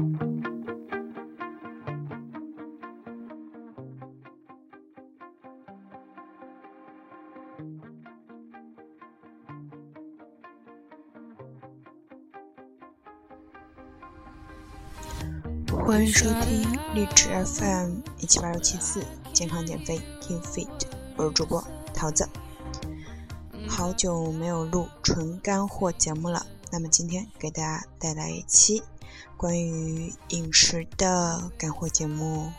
欢迎收听励志 FM 一七八六七四健康减肥 Keep Fit，我是主播桃子。好久没有录纯干货节目了，那么今天给大家带来一期关于饮食的干货节目。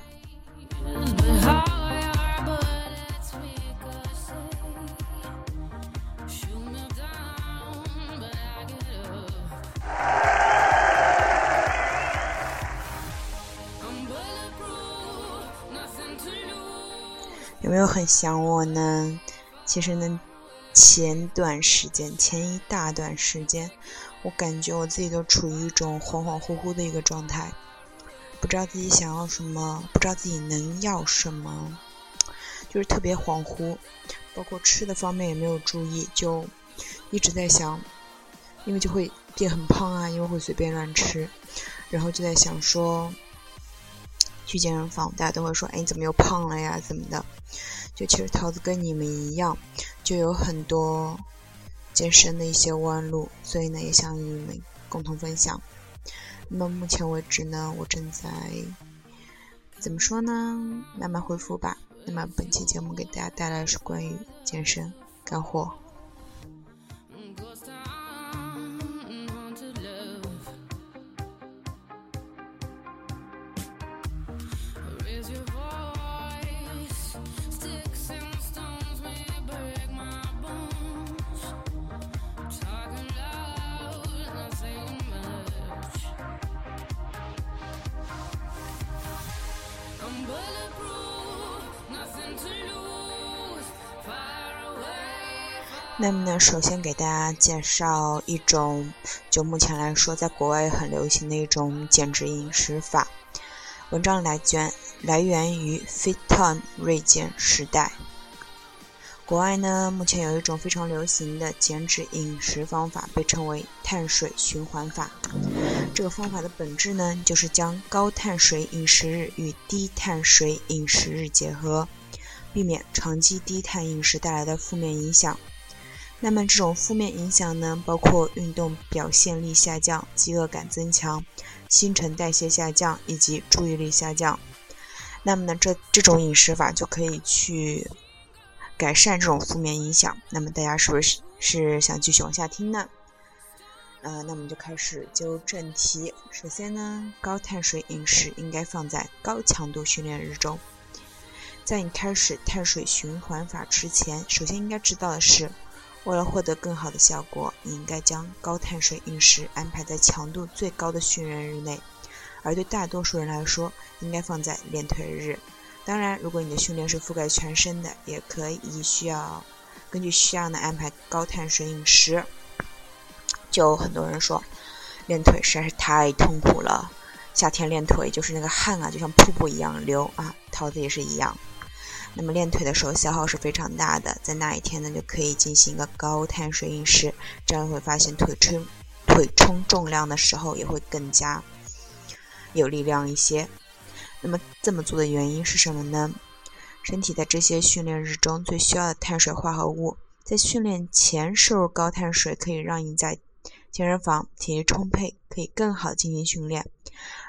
有没有很想我呢？其实呢，前段时间，前一大段时间，我感觉我自己都处于一种恍恍惚惚的一个状态，不知道自己想要什么，不知道自己能要什么，就是特别恍惚。包括吃的方面也没有注意，就一直在想，因为就会变很胖啊，因为会随便乱吃，然后就在想说。去健身房，大家都会说：“哎，你怎么又胖了呀？怎么的？”就其实桃子跟你们一样，就有很多健身的一些弯路，所以呢，也想与你们共同分享。那么目前为止呢，我正在怎么说呢？慢慢恢复吧。那么本期节目给大家带来的是关于健身干货。那么呢，首先给大家介绍一种，就目前来说，在国外很流行的一种减脂饮食法。文章来源来源于 FitTime 锐减时代。国外呢，目前有一种非常流行的减脂饮食方法，被称为碳水循环法。这个方法的本质呢，就是将高碳水饮食日与低碳水饮食日结合，避免长期低碳饮食带来的负面影响。那么这种负面影响呢，包括运动表现力下降、饥饿感增强、新陈代谢下降以及注意力下降。那么呢，这这种饮食法就可以去改善这种负面影响。那么大家是不是是想继续往下听呢？呃，那我们就开始进入正题。首先呢，高碳水饮食应该放在高强度训练日中。在你开始碳水循环法之前，首先应该知道的是。为了获得更好的效果，你应该将高碳水饮食安排在强度最高的训练日内，而对大多数人来说，应该放在练腿日。当然，如果你的训练是覆盖全身的，也可以需要根据需要呢安排高碳水饮食。就很多人说，练腿实在是太痛苦了，夏天练腿就是那个汗啊，就像瀑布一样流啊，桃子也是一样。那么练腿的时候消耗是非常大的，在那一天呢就可以进行一个高碳水饮食，这样会发现腿冲腿冲重量的时候也会更加有力量一些。那么这么做的原因是什么呢？身体在这些训练日中最需要的碳水化合物，在训练前摄入高碳水，可以让你在健身房体力充沛，可以更好进行训练；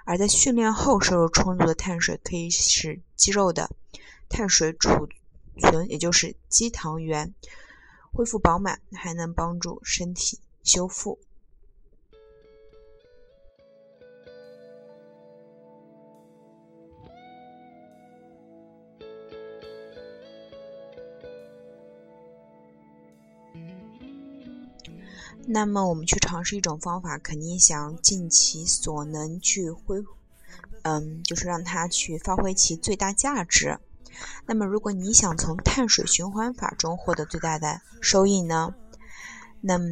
而在训练后摄入充足的碳水，可以使肌肉的碳水储存，也就是肌糖原恢复饱满，还能帮助身体修复。那么，我们去尝试一种方法，肯定想尽其所能去恢，嗯，就是让它去发挥其最大价值。那么，如果你想从碳水循环法中获得最大的收益呢？那么，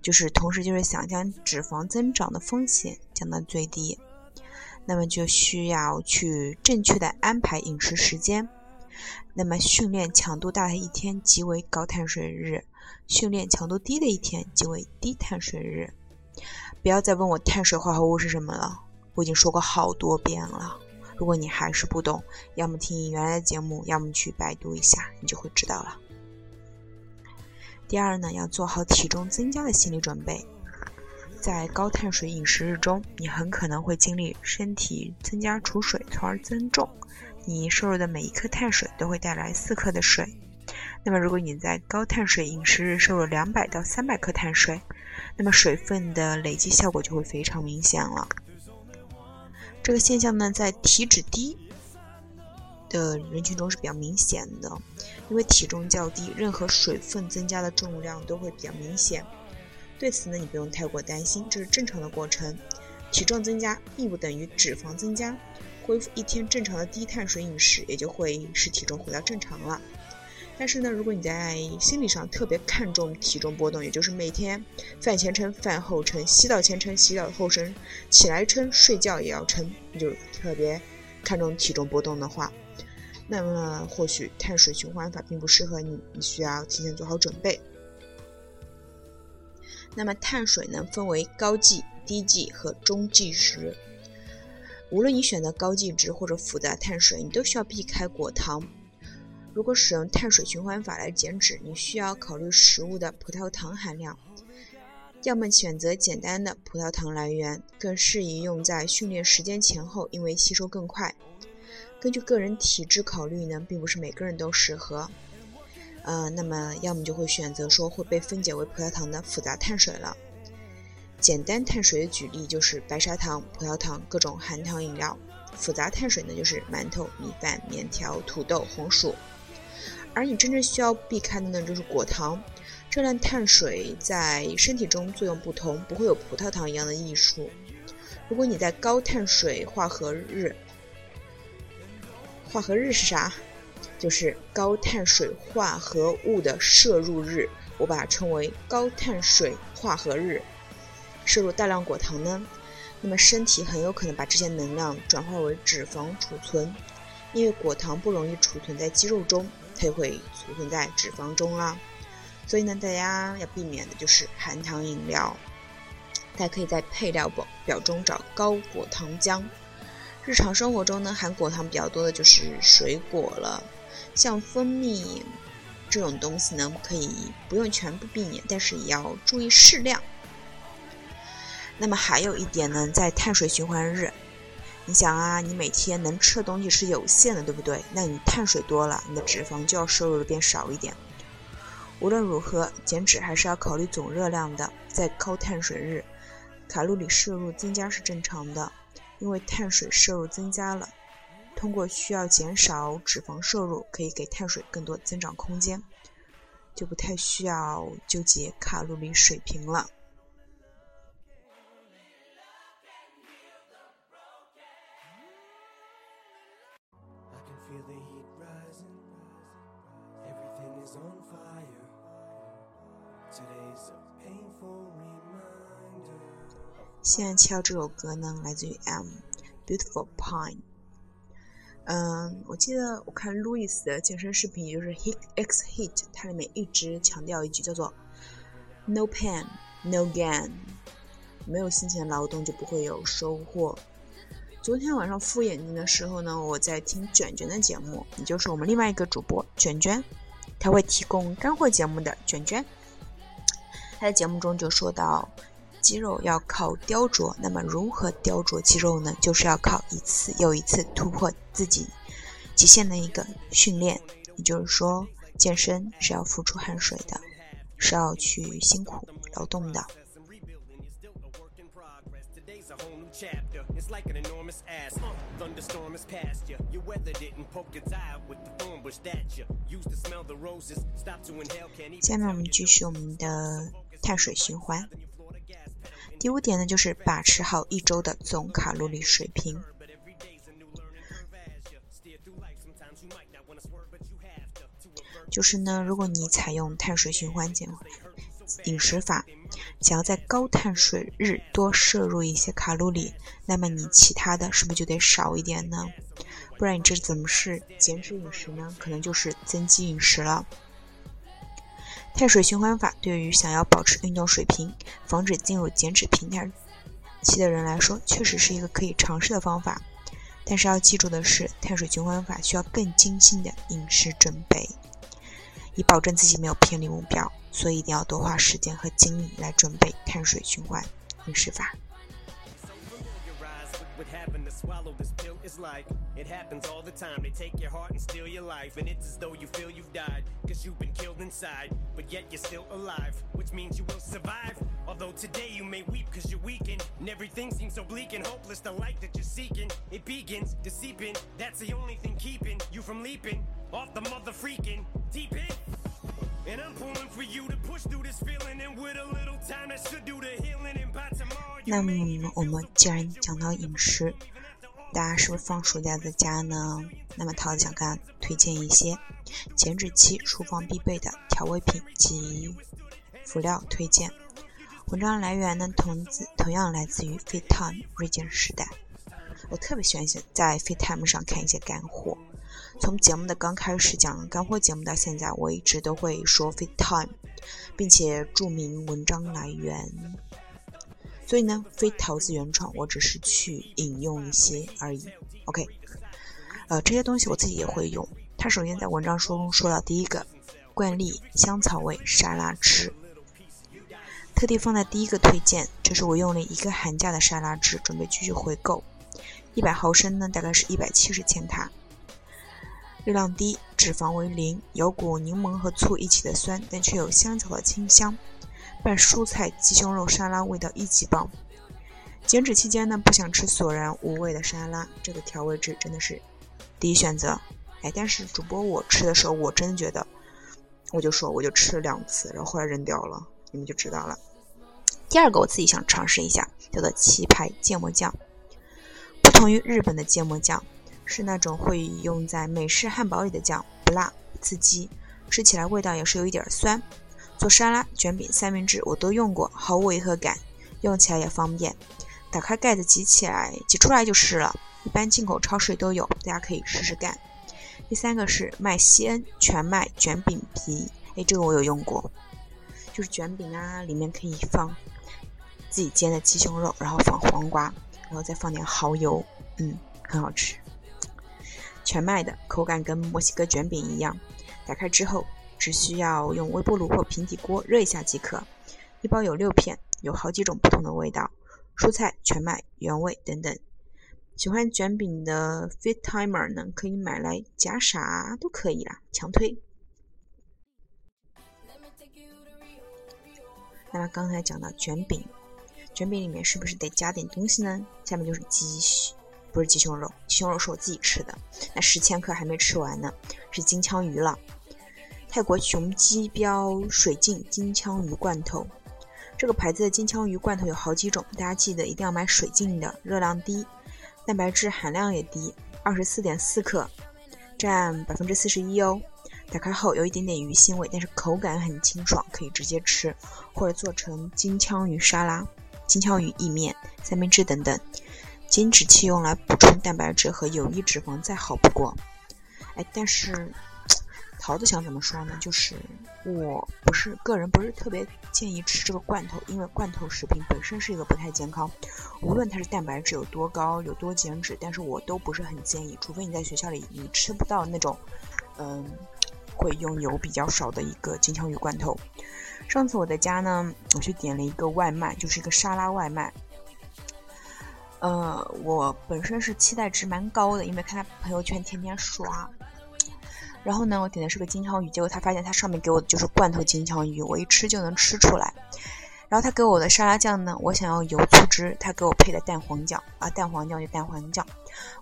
就是同时就是想将脂肪增长的风险降到最低，那么就需要去正确的安排饮食时间。那么，训练强度大的一天即为高碳水日，训练强度低的一天即为低碳水日。不要再问我碳水化合物是什么了，我已经说过好多遍了。如果你还是不懂，要么听原来的节目，要么去百度一下，你就会知道了。第二呢，要做好体重增加的心理准备。在高碳水饮食日中，你很可能会经历身体增加储水，从而增重。你摄入的每一克碳水都会带来四克的水。那么，如果你在高碳水饮食日摄入两百到三百克碳水，那么水分的累积效果就会非常明显了。这个现象呢，在体脂低的人群中是比较明显的，因为体重较低，任何水分增加的重量都会比较明显。对此呢，你不用太过担心，这是正常的过程。体重增加并不等于脂肪增加，恢复一天正常的低碳水饮食，也就会使体重回到正常了。但是呢，如果你在心理上特别看重体重波动，也就是每天饭前称、饭后称、洗澡前称、洗澡后称、起来称、睡觉也要称，你就特别看重体重波动的话，那么或许碳水循环法并不适合你，你需要提前做好准备。那么碳水呢，分为高剂、低剂和中剂值。无论你选择高剂值或者复杂碳水，你都需要避开果糖。如果使用碳水循环法来减脂，你需要考虑食物的葡萄糖含量，要么选择简单的葡萄糖来源，更适宜用在训练时间前后，因为吸收更快。根据个人体质考虑呢，并不是每个人都适合。呃，那么要么就会选择说会被分解为葡萄糖的复杂碳水了。简单碳水的举例就是白砂糖、葡萄糖、各种含糖饮料；复杂碳水呢就是馒头、米饭、面条、土豆、红薯。而你真正需要避开的呢，就是果糖。这类碳水在身体中作用不同，不会有葡萄糖一样的溢出。如果你在高碳水化合日，化合日是啥？就是高碳水化合物的摄入日，我把它称为高碳水化合日。摄入大量果糖呢，那么身体很有可能把这些能量转化为脂肪储存，因为果糖不容易储存在肌肉中。它会储存在脂肪中啦，所以呢，大家要避免的就是含糖饮料。大家可以在配料表表中找高果糖浆。日常生活中呢，含果糖比较多的就是水果了，像蜂蜜这种东西呢，可以不用全部避免，但是也要注意适量。那么还有一点呢，在碳水循环日。你想啊，你每天能吃的东西是有限的，对不对？那你碳水多了，你的脂肪就要摄入的变少一点。无论如何，减脂还是要考虑总热量的。在高碳水日，卡路里摄入增加是正常的，因为碳水摄入增加了，通过需要减少脂肪摄入，可以给碳水更多增长空间，就不太需要纠结卡路里水平了。现在敲这首歌呢，来自于 M Beautiful Pine。嗯，我记得我看路易斯的健身视频，也就是 Hit X Hit，它里面一直强调一句叫做 No pain, no gain。没有辛勤劳动就不会有收获。昨天晚上敷眼睛的时候呢，我在听卷卷的节目，也就是我们另外一个主播卷卷，他会提供干货节目的卷卷。他在节目中就说到，肌肉要靠雕琢，那么如何雕琢肌肉呢？就是要靠一次又一次突破自己极限的一个训练。也就是说，健身是要付出汗水的，是要去辛苦劳动的。下面我们继续我们的碳水循环。第五点呢，就是把持好一周的总卡路里水平。就是呢，如果你采用碳水循环减饮食法。想要在高碳水日多摄入一些卡路里，那么你其他的是不是就得少一点呢？不然你这怎么是减脂饮食呢？可能就是增肌饮食了。碳水循环法对于想要保持运动水平、防止进入减脂平台期的人来说，确实是一个可以尝试的方法。但是要记住的是，碳水循环法需要更精心的饮食准备，以保证自己没有偏离目标。所以一定要多花时间和精力来准备碳水循环饮食法。swallow this pill is like it happens all the time they take your heart and steal your life and it's as though you feel you've died cause you've been killed inside but yet you're still alive which means you will survive although today you may weep cause you're weakened and everything seems so bleak and hopeless the light that you're seeking it begins to seep in that's the only thing keeping you from leaping off the mother freaking deep in And I'm pulling for you to push through this feeling and with a little time that should do the healing and by tomorrow 那么我们既然讲到饮食大家是不是放暑假在家呢？那么桃子想跟推荐一些减脂期厨房必备的调味品及辅料推荐。文章来源呢，同自同样来自于 FitTime 锐减时代。我特别喜欢在 FitTime 上看一些干货。从节目的刚开始讲干货节目到现在，我一直都会说 FitTime，并且注明文章来源。所以呢，非桃子原创，我只是去引用一些而已。OK，呃，这些东西我自己也会用。他首先在文章中说到第一个，惯例香草味沙拉汁，特地放在第一个推荐。这是我用了一个寒假的沙拉汁，准备继续回购。一百毫升呢，大概是一百七十千卡，热量低，脂肪为零，有股柠檬和醋一起的酸，但却有香草的清香。拌蔬菜鸡胸肉沙拉味道一级棒。减脂期间呢，不想吃索然无味的沙拉，这个调味汁真的是第一选择。哎，但是主播我吃的时候，我真的觉得，我就说我就吃了两次，然后后来扔掉了，你们就知道了。第二个我自己想尝试一下，叫做棋牌芥末酱。不同于日本的芥末酱，是那种会用在美式汉堡里的酱，不辣不刺激，吃起来味道也是有一点酸。做沙拉、卷饼、三明治我都用过，毫无违和感，用起来也方便。打开盖子挤起来，挤出来就是了。一般进口超市都有，大家可以试试看。第三个是麦西恩全麦卷饼皮，哎，这个我有用过，就是卷饼啊，里面可以放自己煎的鸡胸肉，然后放黄瓜，然后再放点蚝油，嗯，很好吃。全麦的口感跟墨西哥卷饼一样，打开之后。只需要用微波炉或平底锅热一下即可。一包有六片，有好几种不同的味道，蔬菜、全麦、原味等等。喜欢卷饼的 Fit Timer 呢，可以买来夹啥都可以啦，强推。那么刚才讲到卷饼，卷饼里面是不是得加点东西呢？下面就是鸡，不是鸡胸肉，鸡胸肉是我自己吃的，那十千克还没吃完呢，是金枪鱼了。泰国雄鸡标水浸金枪鱼罐头，这个牌子的金枪鱼罐头有好几种，大家记得一定要买水浸的，热量低，蛋白质含量也低，二十四点四克，占百分之四十一哦。打开后有一点点鱼腥味，但是口感很清爽，可以直接吃，或者做成金枪鱼沙拉、金枪鱼意面、三明治等等。减脂期用来补充蛋白质和有益脂肪再好不过。哎，但是。桃子想怎么说呢？就是我不是个人不是特别建议吃这个罐头，因为罐头食品本身是一个不太健康，无论它是蛋白质有多高，有多减脂，但是我都不是很建议，除非你在学校里你吃不到那种，嗯，会用油比较少的一个金枪鱼罐头。上次我在家呢，我去点了一个外卖，就是一个沙拉外卖。呃，我本身是期待值蛮高的，因为看他朋友圈天天刷。然后呢，我点的是个金枪鱼，结果他发现他上面给我的就是罐头金枪鱼，我一吃就能吃出来。然后他给我的沙拉酱呢，我想要油醋汁，他给我配的蛋黄酱啊，蛋黄酱就蛋黄酱。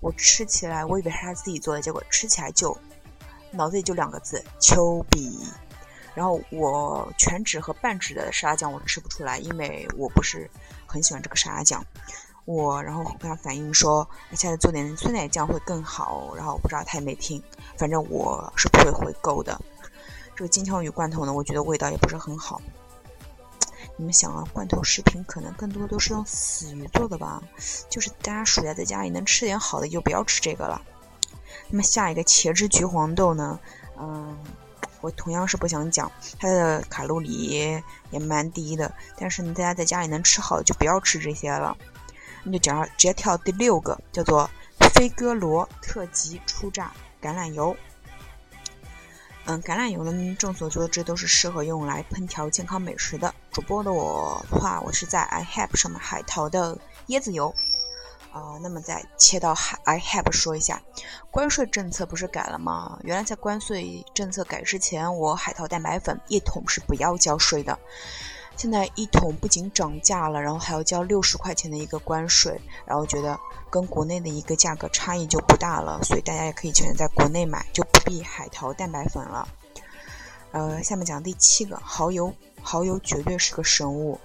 我吃起来，我以为是他自己做的，结果吃起来就脑子里就两个字：丘比。然后我全脂和半脂的沙拉酱我吃不出来，因为我不是很喜欢这个沙拉酱。我然后跟他反映说，下次做点酸奶酱会更好。然后我不知道他也没听，反正我是不会回购的。这个金枪鱼罐头呢，我觉得味道也不是很好。你们想啊，罐头食品可能更多都是用死鱼做的吧？就是大家暑假在家里能吃点好的，就不要吃这个了。那么下一个茄汁橘黄豆呢？嗯，我同样是不想讲，它的卡路里也蛮低的。但是呢，大家在家里能吃好的就不要吃这些了。那就讲直接跳第六个，叫做飞哥罗特级初榨橄榄油。嗯，橄榄油呢，众所周知都是适合用来烹调健康美食的。主播的我的话，我是在 i h a p 上面海淘的椰子油。啊，那么再切到 iHab 说一下，关税政策不是改了吗？原来在关税政策改之前，我海淘蛋白粉一桶是不要交税的。现在一桶不仅涨价了，然后还要交六十块钱的一个关税，然后觉得跟国内的一个价格差异就不大了，所以大家也可以选择在国内买，就不必海淘蛋白粉了。呃，下面讲第七个，蚝油，蚝油绝对是个神物，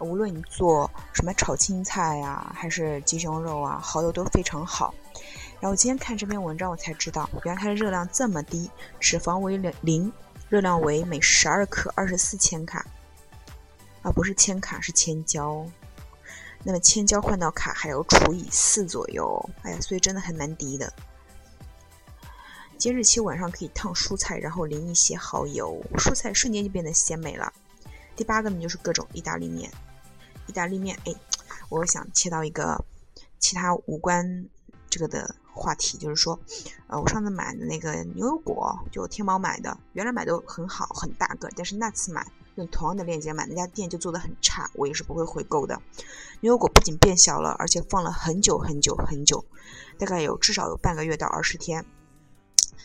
无论你做什么炒青菜呀，还是鸡胸肉啊，蚝油都非常好。然后今天看这篇文章，我才知道，原来它的热量这么低，脂肪为零，热量为每十二克二十四千卡。不是千卡是千焦，那么千焦换到卡还要除以四左右，哎呀，所以真的还蛮低的。今日期晚上可以烫蔬菜，然后淋一些蚝油，蔬菜瞬间就变得鲜美了。第八个呢，就是各种意大利面。意大利面，哎，我想切到一个其他无关这个的话题，就是说，呃，我上次买的那个牛油果，就天猫买的，原来买的很好，很大个，但是那次买。用同样的链接买，那家店就做的很差，我也是不会回购的。牛油果不仅变小了，而且放了很久很久很久，大概有至少有半个月到二十天，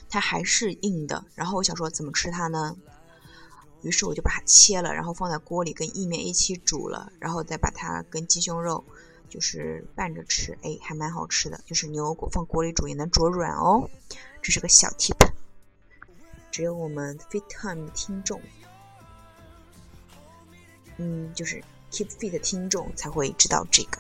它还是硬的。然后我想说怎么吃它呢？于是我就把它切了，然后放在锅里跟意面一起煮了，然后再把它跟鸡胸肉就是拌着吃，哎，还蛮好吃的。就是牛油果放锅里煮也能煮软哦，这是个小 tip，只有我们 Fit Time 的听众。嗯，就是 Keep Fit 的听众才会知道这个。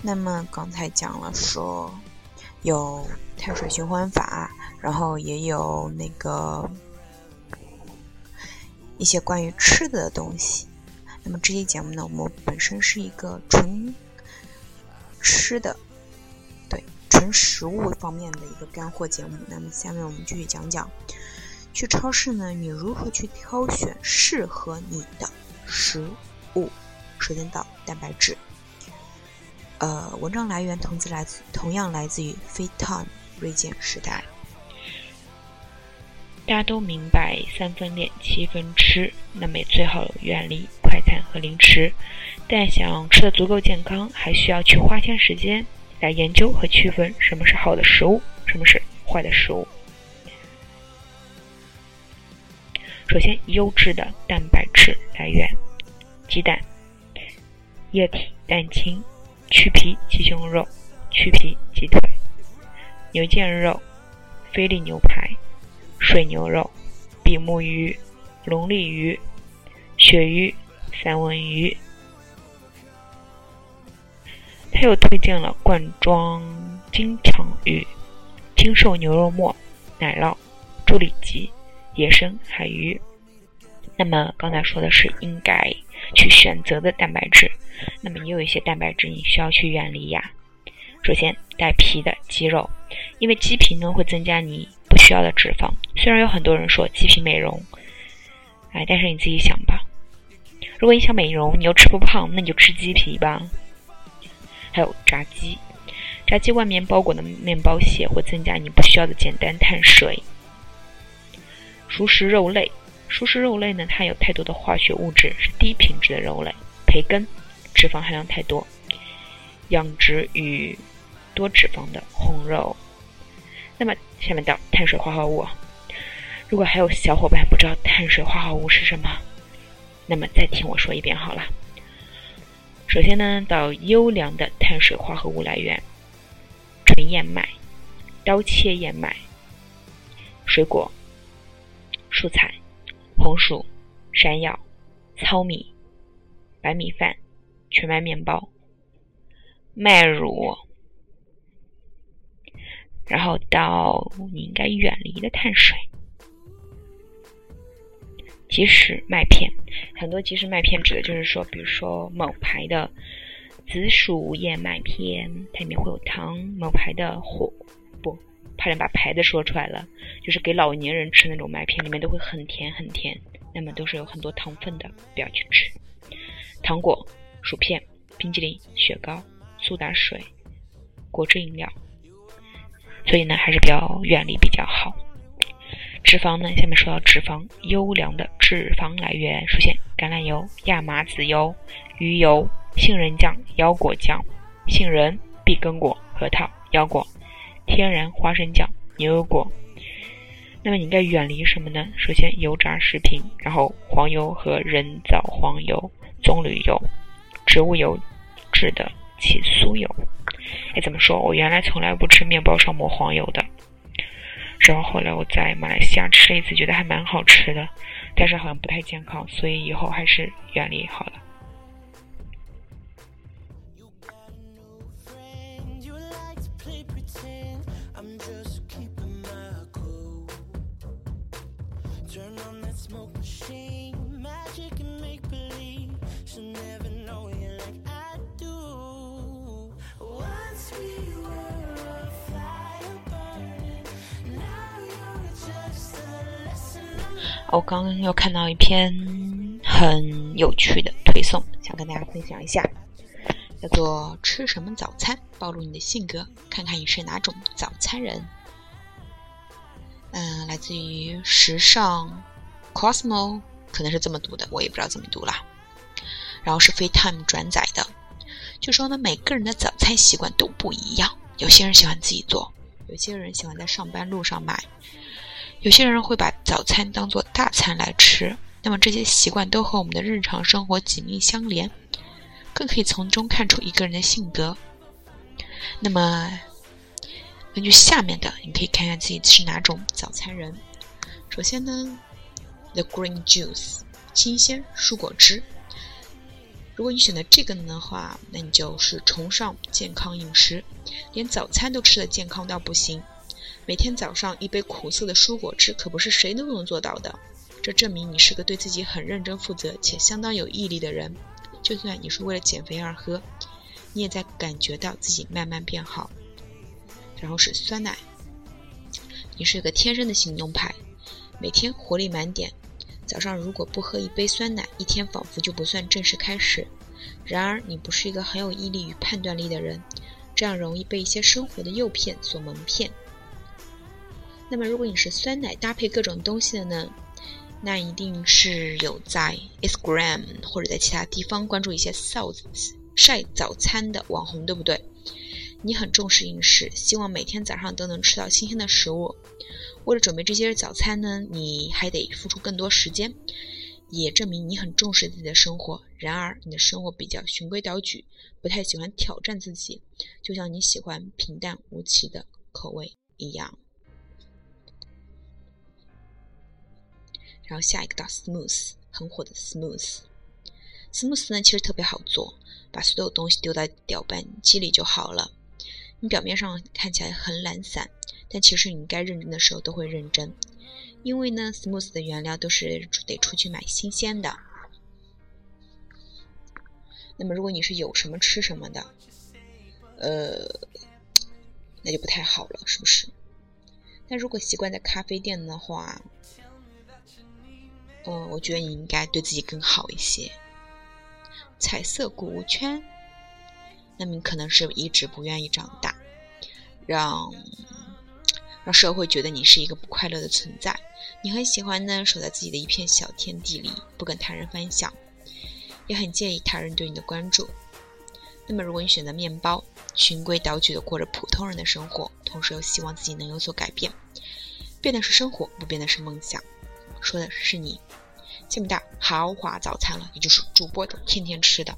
那么刚才讲了说有碳水循环法，然后也有那个一些关于吃的东西。那么这期节目呢，我们本身是一个纯吃的，对纯食物方面的一个干货节目。那么下面我们继续讲讲，去超市呢，你如何去挑选适合你的食物？首先到蛋白质。呃，文章来源同自来自同样来自于 Fit Time 锐健时代。大家都明白三分练七分吃，那么最好远离快餐和零食。但想吃的足够健康，还需要去花些时间来研究和区分什么是好的食物，什么是坏的食物。首先，优质的蛋白质来源：鸡蛋、液体蛋清。去皮鸡胸肉、去皮鸡腿、牛腱肉、菲力牛排、水牛肉、比目鱼、龙利鱼、鳕鱼、三文鱼。他又推荐了罐装金枪鱼、精瘦牛肉末、奶酪、猪里脊、野生海鱼。那么刚才说的是应该去选择的蛋白质。那么也有一些蛋白质你需要去远离呀。首先带皮的鸡肉，因为鸡皮呢会增加你不需要的脂肪。虽然有很多人说鸡皮美容，哎，但是你自己想吧，如果你想美容，你又吃不胖，那你就吃鸡皮吧。还有炸鸡，炸鸡外面包裹的面包屑会增加你不需要的简单碳水。熟食肉类，熟食肉类呢它有太多的化学物质，是低品质的肉类。培根。脂肪含量太多，养殖与多脂肪的红肉。那么下面到碳水化合物，如果还有小伙伴不知道碳水化合物是什么，那么再听我说一遍好了。首先呢，到优良的碳水化合物来源：纯燕麦、刀切燕麦、水果、蔬菜、红薯、山药、糙米、白米饭。全麦面包、麦乳、然后到你应该远离的碳水，即食麦片。很多即食麦片指的就是说，比如说某牌的紫薯燕麦片，它里面会有糖；某牌的火不，差点把牌子说出来了，就是给老年人吃那种麦片，里面都会很甜很甜，那么都是有很多糖分的，不要去吃。糖果、薯片、冰激凌、雪糕、苏打水、果汁饮料。所以呢，还是比较远离比较好。脂肪呢，下面说到脂肪，优良的脂肪来源，首先橄榄油、亚麻籽油、鱼油、杏仁酱、腰果酱、杏仁、碧根果、核桃、腰果、天然花生酱、牛油果。那么你应该远离什么呢？首先油炸食品，然后黄油和人造黄油、棕榈油、植物油制的起酥油。哎，怎么说？我原来从来不吃面包上抹黄油的，然后后来我在马来西亚吃了一次，觉得还蛮好吃的，但是好像不太健康，所以以后还是远离好了。我刚刚又看到一篇很有趣的推送，想跟大家分享一下，叫做“吃什么早餐暴露你的性格，看看你是哪种早餐人”。嗯，来自于时尚 Cosmo，可能是这么读的，我也不知道怎么读了。然后是 FaceTime 转载的，就说呢，每个人的早餐习惯都不一样，有些人喜欢自己做，有些人喜欢在上班路上买。有些人会把早餐当做大餐来吃，那么这些习惯都和我们的日常生活紧密相连，更可以从中看出一个人的性格。那么，根据下面的，你可以看看自己是哪种早餐人。首先呢，the green juice，新鲜蔬果汁。如果你选择这个的话，那你就是崇尚健康饮食，连早餐都吃的健康到不行。每天早上一杯苦涩的蔬果汁，可不是谁都能做到的。这证明你是个对自己很认真负责且相当有毅力的人。就算你是为了减肥而喝，你也在感觉到自己慢慢变好。然后是酸奶，你是个天生的行动派，每天活力满点。早上如果不喝一杯酸奶，一天仿佛就不算正式开始。然而，你不是一个很有毅力与判断力的人，这样容易被一些生活的诱骗所蒙骗。那么，如果你是酸奶搭配各种东西的呢？那一定是有在 Instagram 或者在其他地方关注一些晒晒早餐的网红，对不对？你很重视饮食，希望每天早上都能吃到新鲜的食物。为了准备这些早餐呢，你还得付出更多时间，也证明你很重视自己的生活。然而，你的生活比较循规蹈矩，不太喜欢挑战自己，就像你喜欢平淡无奇的口味一样。然后下一个到 smooth，很火的 smooth，smooth 呢其实特别好做，把所有东西丢到搅拌机里就好了。你表面上看起来很懒散，但其实你该认真的时候都会认真，因为呢 smooth 的原料都是得出去买新鲜的。那么如果你是有什么吃什么的，呃，那就不太好了，是不是？但如果习惯在咖啡店的话，嗯，我觉得你应该对自己更好一些。彩色鼓物圈，那么你可能是一直不愿意长大，让让社会觉得你是一个不快乐的存在。你很喜欢呢，守在自己的一片小天地里，不跟他人分享，也很介意他人对你的关注。那么，如果你选择面包，循规蹈矩的过着普通人的生活，同时又希望自己能有所改变，变的是生活，不变的是梦想。说的是你，下面到豪华早餐了，也就是主播的天天吃的。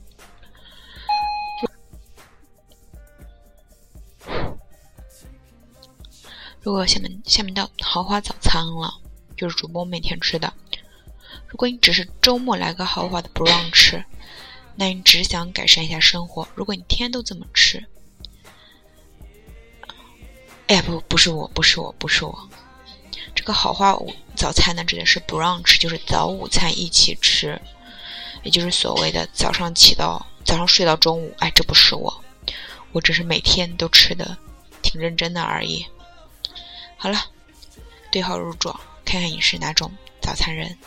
如果下面下面到豪华早餐了，就是主播每天吃的。如果你只是周末来个豪华的 brunch，那你只想改善一下生活。如果你天都这么吃，哎，不，不是我，不是我，不是我。这个好话我早餐呢，指的是不让吃就是早午餐一起吃，也就是所谓的早上起到早上睡到中午。哎，这不是我，我只是每天都吃的挺认真的而已。好了，对号入座，看看你是哪种早餐人。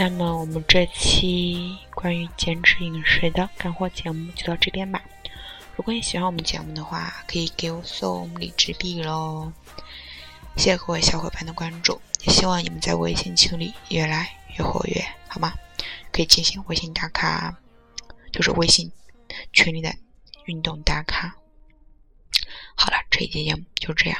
那么我们这期关于减脂饮食的干货节目就到这边吧。如果你喜欢我们节目的话，可以给我送荔枝币喽。谢谢各位小伙伴的关注，也希望你们在微信群里越来越活跃，好吗？可以进行微信打卡，就是微信群里的运动打卡。好了，这一期节目就这样。